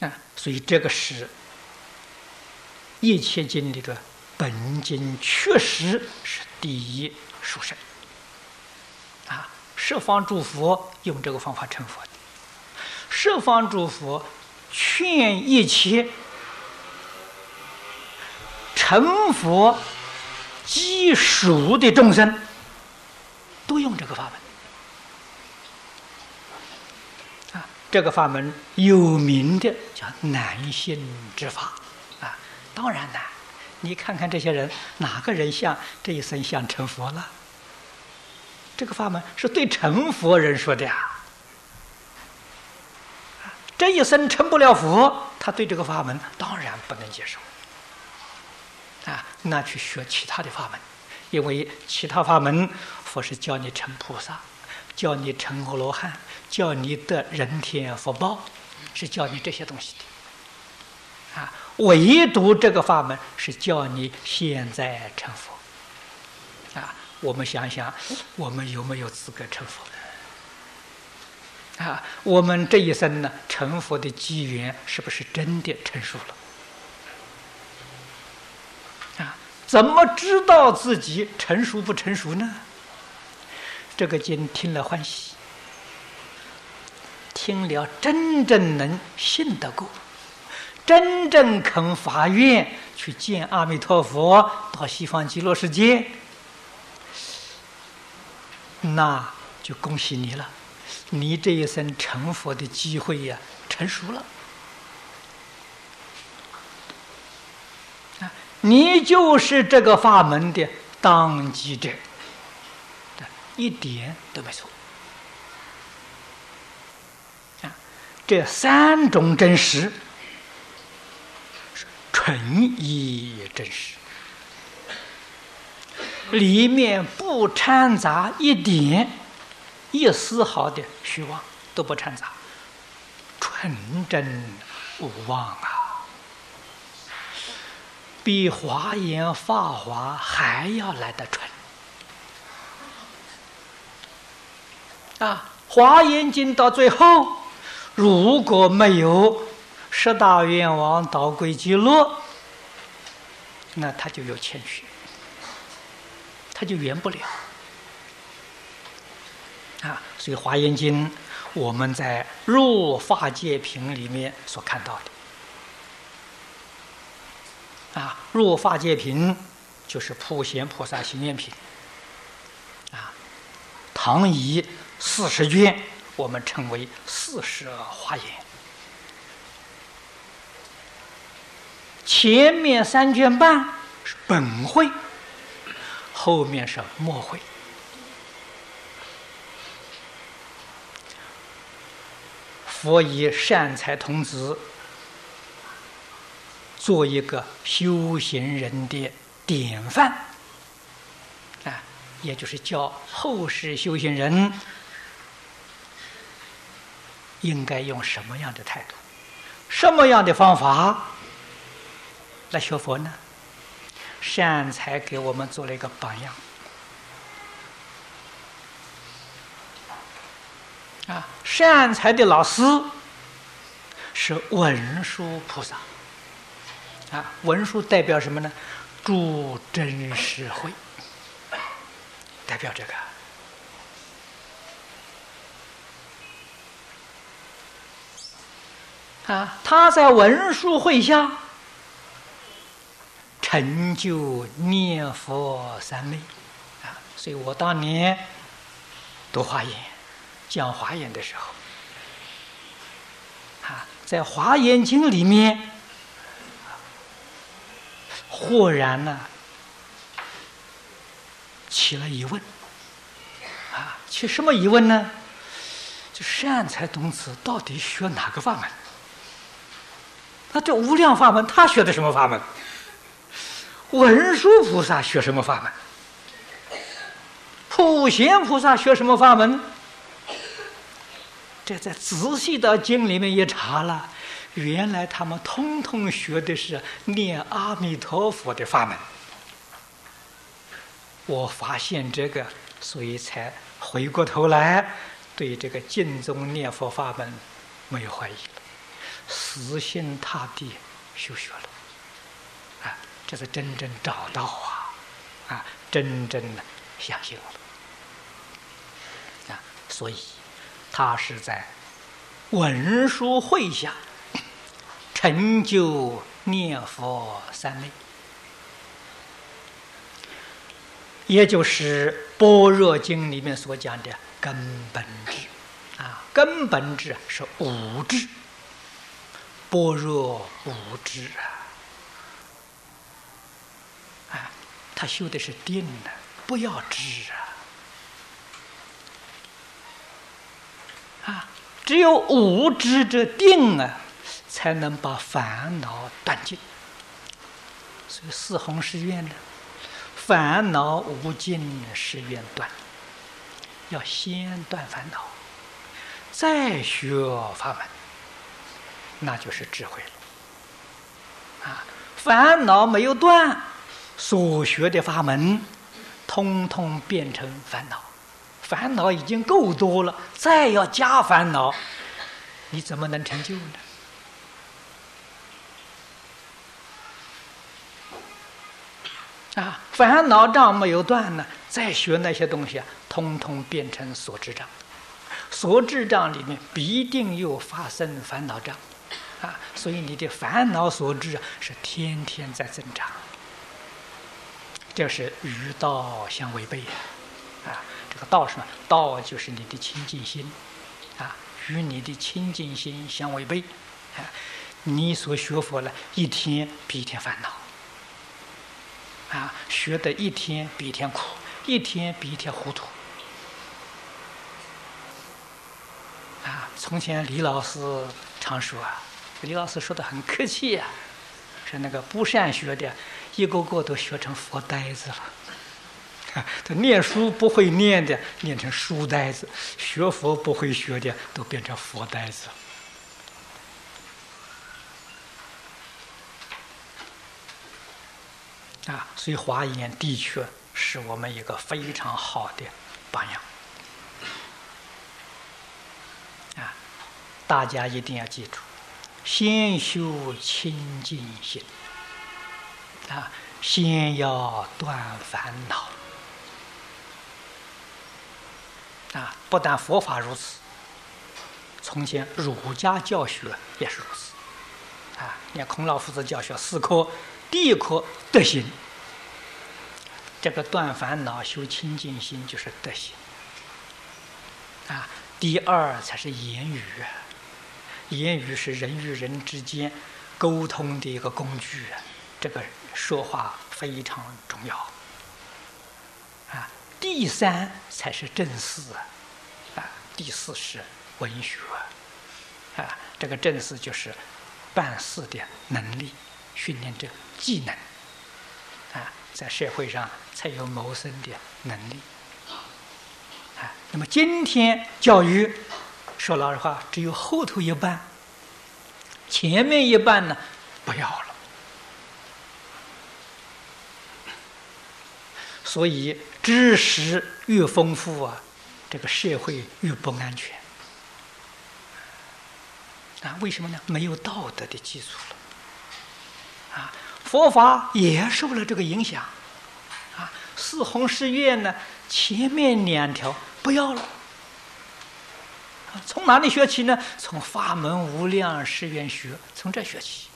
啊，所以这个是一切经里的本经，确实是第一殊胜。啊，十方诸佛用这个方法成佛的，十方诸佛劝一切成佛积属的众生，都用这个法门。这个法门有名的叫难信之法，啊，当然难。你看看这些人，哪个人像这一生想成佛了？这个法门是对成佛人说的呀。这一生成不了佛，他对这个法门当然不能接受。啊，那去学其他的法门，因为其他法门佛是教你成菩萨，教你成佛罗汉。叫你得人天福报，是教你这些东西的，啊，唯独这个法门是叫你现在成佛，啊，我们想想，我们有没有资格成佛？啊，我们这一生呢，成佛的机缘是不是真的成熟了？啊，怎么知道自己成熟不成熟呢？这个经听了欢喜。听了，真正能信得过，真正肯发愿去见阿弥陀佛，到西方极乐世界，那就恭喜你了，你这一生成佛的机会呀，成熟了，你就是这个法门的当机者，一点都没错。这三种真实是纯一真实，里面不掺杂一点一丝毫的虚妄，都不掺杂，纯真无妄啊！比华严、法华还要来得纯啊！华严经到最后。如果没有十大愿王导归极乐，那他就有欠缺，他就圆不了。啊，所以《华严经》我们在《入法界品》里面所看到的，啊，《入法界品》就是普贤菩萨行愿品，啊，唐仪四十卷。我们称为四十华严，前面三卷半是本会，后面是末会。佛以善财童子做一个修行人的典范，啊，也就是教后世修行人。应该用什么样的态度，什么样的方法来学佛呢？善财给我们做了一个榜样。啊，善财的老师是文殊菩萨。啊，文殊代表什么呢？诸真实慧，代表这个。啊，他在文殊会下成就念佛三昧，啊，所以我当年读华严、讲华严的时候，啊，在华严经里面，忽然呢起了疑问，啊，起什么疑问呢？就善财童子到底学哪个法门？那这无量法门，他学的什么法门？文殊菩萨学什么法门？普贤菩萨学什么法门？这在仔细的经里面一查了，原来他们通通学的是念阿弥陀佛的法门。我发现这个，所以才回过头来对这个净宗念佛法门没有怀疑。死心塌地修学了，啊，这是真正找到啊，啊，真正的相信了，啊，所以他是在文殊会下成就念佛三昧。也就是《般若经》里面所讲的根本智，啊，根本智是无智，般若无知啊，啊，他修的是定的，不要知啊，啊，只有无知者定啊，才能把烦恼断尽。所以四弘誓愿呢。烦恼无尽誓愿断，要先断烦恼，再学法门，那就是智慧了。啊，烦恼没有断，所学的法门，通通变成烦恼。烦恼已经够多了，再要加烦恼，你怎么能成就呢？啊，烦恼障没有断呢，再学那些东西啊，通通变成所知障。所知障里面必定又发生烦恼障，啊，所以你的烦恼所致，是天天在增长。这是与道相违背呀，啊，这个道什么？道就是你的清净心，啊，与你的清净心相违背，啊，你所学佛了一天比一天烦恼。啊，学的一天比一天苦，一天比一天糊涂。啊，从前李老师常说啊，李老师说的很客气呀，说那个不善学的，一个个都学成佛呆子了。啊他念书不会念的，念成书呆子；学佛不会学的，都变成佛呆子。啊，所以华严的确是我们一个非常好的榜样。啊，大家一定要记住，先修清净心，啊，先要断烦恼。啊，不但佛法如此，从前儒家教学也是如此。啊，你看孔老夫子教学四科。第一科德行，这个断烦恼、修清净心就是德行啊。第二才是言语，言语是人与人之间沟通的一个工具，这个说话非常重要啊。第三才是正事啊，第四是文学啊。这个正事就是办事的能力。训练这技能，啊，在社会上才有谋生的能力，啊，那么今天教育，说老实话，只有后头一半，前面一半呢，不要了。所以知识越丰富啊，这个社会越不安全。啊，为什么呢？没有道德的基础了。啊，佛法也受了这个影响，啊，四弘誓愿呢，前面两条不要了，从哪里学起呢？从法门无量誓愿学，从这学起，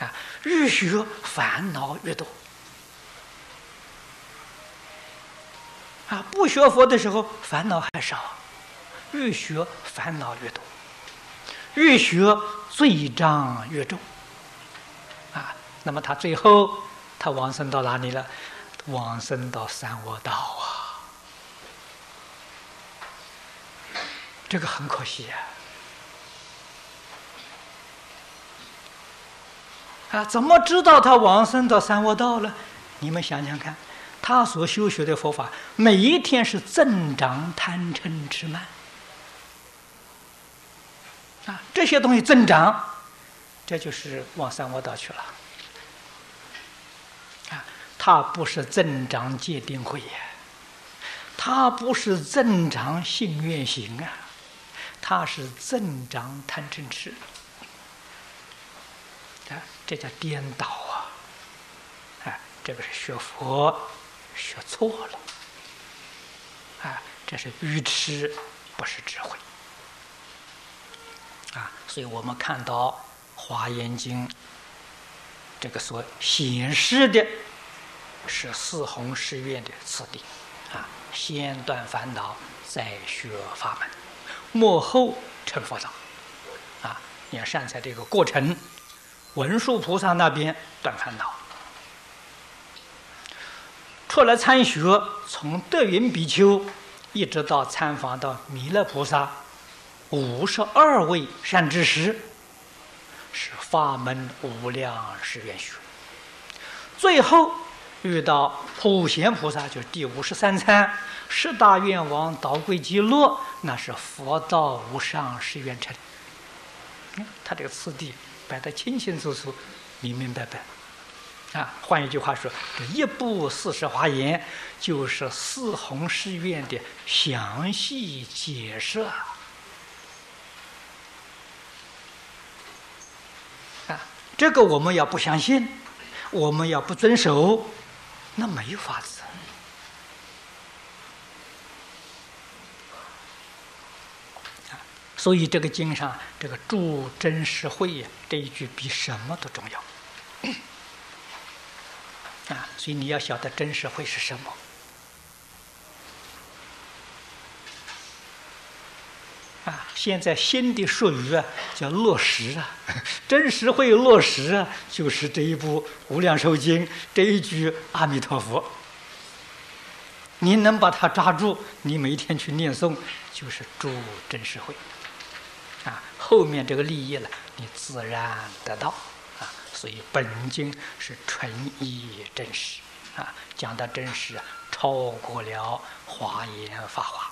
啊，越学烦恼越多，啊，不学佛的时候烦恼还少，越学烦恼越多，越学罪障越重。啊那么他最后，他往生到哪里了？往生到三恶道啊！这个很可惜呀！啊，怎么知道他往生到三恶道了？你们想想看，他所修学的佛法，每一天是增长贪嗔痴慢啊，这些东西增长，这就是往三恶道去了。啊他不是增长戒定慧呀，他不是增长信愿行啊，它是增长贪嗔痴。啊，这叫颠倒啊！啊，这个是学佛学错了。啊，这是愚痴，不是智慧。啊，所以我们看到《华严经》这个所显示的，是四弘誓愿的次第。啊，先断烦恼，再学法门，幕后成佛道。啊，你看善财这个过程。文殊菩萨那边断烦恼，出来参学，从德云比丘一直到参访到弥勒菩萨，五十二位善知识，是法门无量誓愿学。最后遇到普贤菩萨，就是第五十三参十大愿王导归极乐，那是佛道无上誓愿成。他这个次第。摆得清清楚楚、明明白白，啊，换一句话说，这一部四十华严就是四弘誓愿的详细解释啊！这个我们要不相信，我们要不遵守，那没法子。所以这个经上这个“助真实慧”这一句比什么都重要啊！所以你要晓得真实慧是什么啊！现在新的术语啊叫落实啊，真实会落实啊，就是这一部《无量寿经》这一句“阿弥陀佛”，你能把它抓住，你每天去念诵，就是助真实会。啊，后面这个利益了，你自然得到啊。所以本经是纯义真实啊，讲的真实啊超过了华严法华。